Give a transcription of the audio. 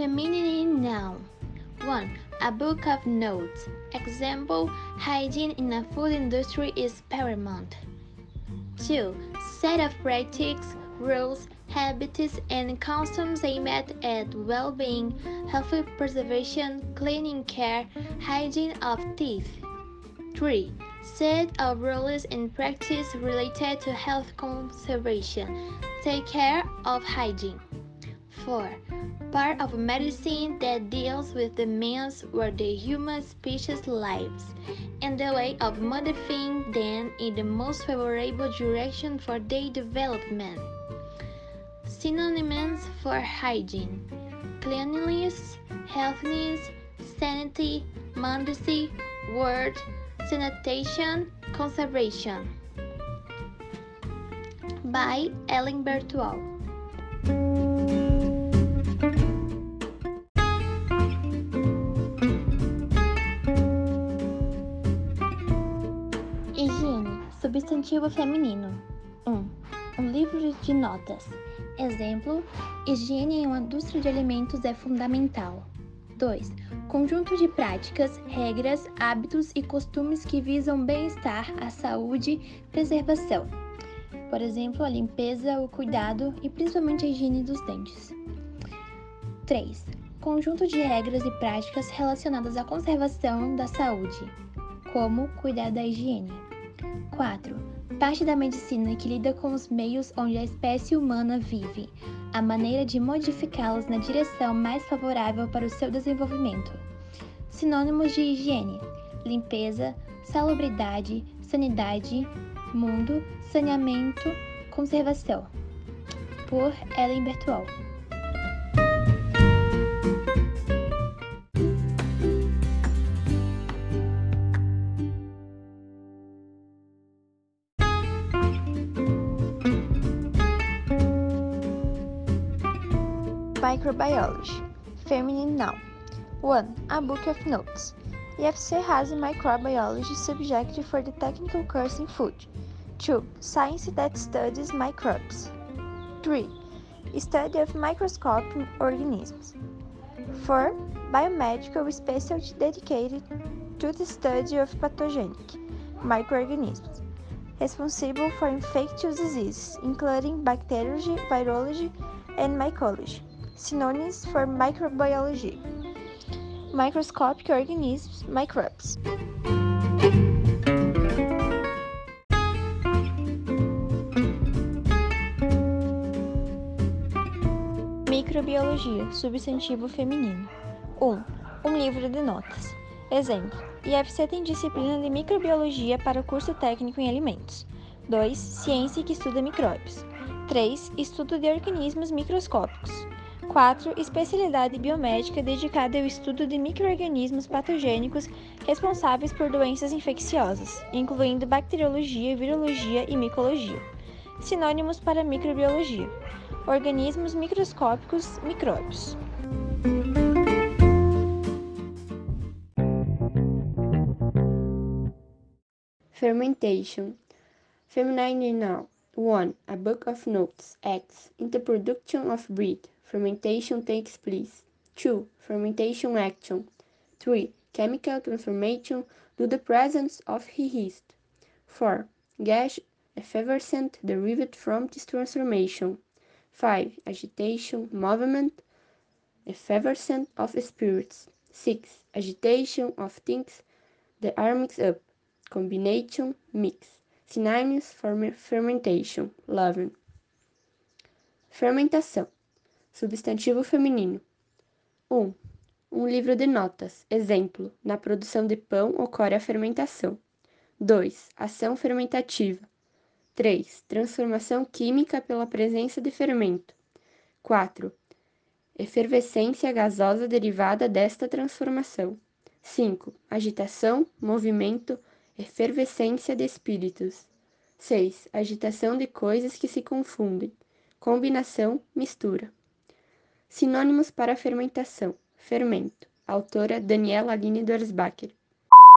Feminine noun. 1. A book of notes. Example Hygiene in a food industry is paramount. 2. Set of practices, rules, habits, and customs aimed at well being, health preservation, cleaning care, hygiene of teeth. 3. Set of rules and practices related to health conservation. Take care of hygiene. 4. Part of medicine that deals with the means where the human species lives, and the way of modifying them in the most favorable direction for their development. Synonyms for hygiene cleanliness, healthiness, sanity, modesty, word, sanitation, conservation. By Ellen Bertual. Higiene, substantivo feminino. 1. Um, um livro de notas. Exemplo: higiene em uma indústria de alimentos é fundamental. 2. Conjunto de práticas, regras, hábitos e costumes que visam bem-estar, a saúde preservação. Por exemplo, a limpeza, o cuidado e principalmente a higiene dos dentes. 3. Conjunto de regras e práticas relacionadas à conservação da saúde, como cuidar da higiene. 4. Parte da medicina que lida com os meios onde a espécie humana vive, a maneira de modificá-los na direção mais favorável para o seu desenvolvimento. Sinônimos de higiene: limpeza, salubridade, sanidade, mundo, saneamento, conservação. Por Ellen Bertual. Microbiology. Feminine noun. 1. A book of notes. EFC has a microbiology subject for the technical course in food. 2. Science that studies microbes. 3. Study of microscopic organisms. 4. Biomedical specialty dedicated to the study of pathogenic microorganisms responsible for infectious diseases, including bacteriology, virology, and mycology. Synonyms for microbiology microscopic organisms, microbes. Microbiologia, substantivo feminino. 1. Um, um livro de notas. Exemplo: IFC tem disciplina de microbiologia para o curso técnico em alimentos. 2. Ciência que estuda micróbios. 3. Estudo de organismos microscópicos. 4. Especialidade biomédica dedicada ao estudo de microorganismos patogênicos responsáveis por doenças infecciosas, incluindo bacteriologia, virologia e micologia. Sinônimos para microbiologia: organismos microscópicos, micróbios. Fermentation. Feminine noun. 1. A book of notes. X. In the production of bread. Fermentation takes place. 2. Fermentation action. 3. Chemical transformation due the presence of yeast. 4. Gas effervescent derived from this transformation. 5. Agitation, movement, effervescent of spirits. 6. Agitation of things that are mixed up. Combination, mix. Synonyms for fermentation, leaven. Fermentação. Substantivo feminino. 1. Um, livro de notas. Exemplo: na produção de pão ocorre a fermentação. 2. Ação fermentativa. 3. Transformação química pela presença de fermento. 4. Efervescência gasosa derivada desta transformação. 5. Agitação, movimento, efervescência de espíritos. 6. Agitação de coisas que se confundem. Combinação, mistura. Sinônimos para fermentação. Fermento. Autora Daniela Aline Dorsbacher.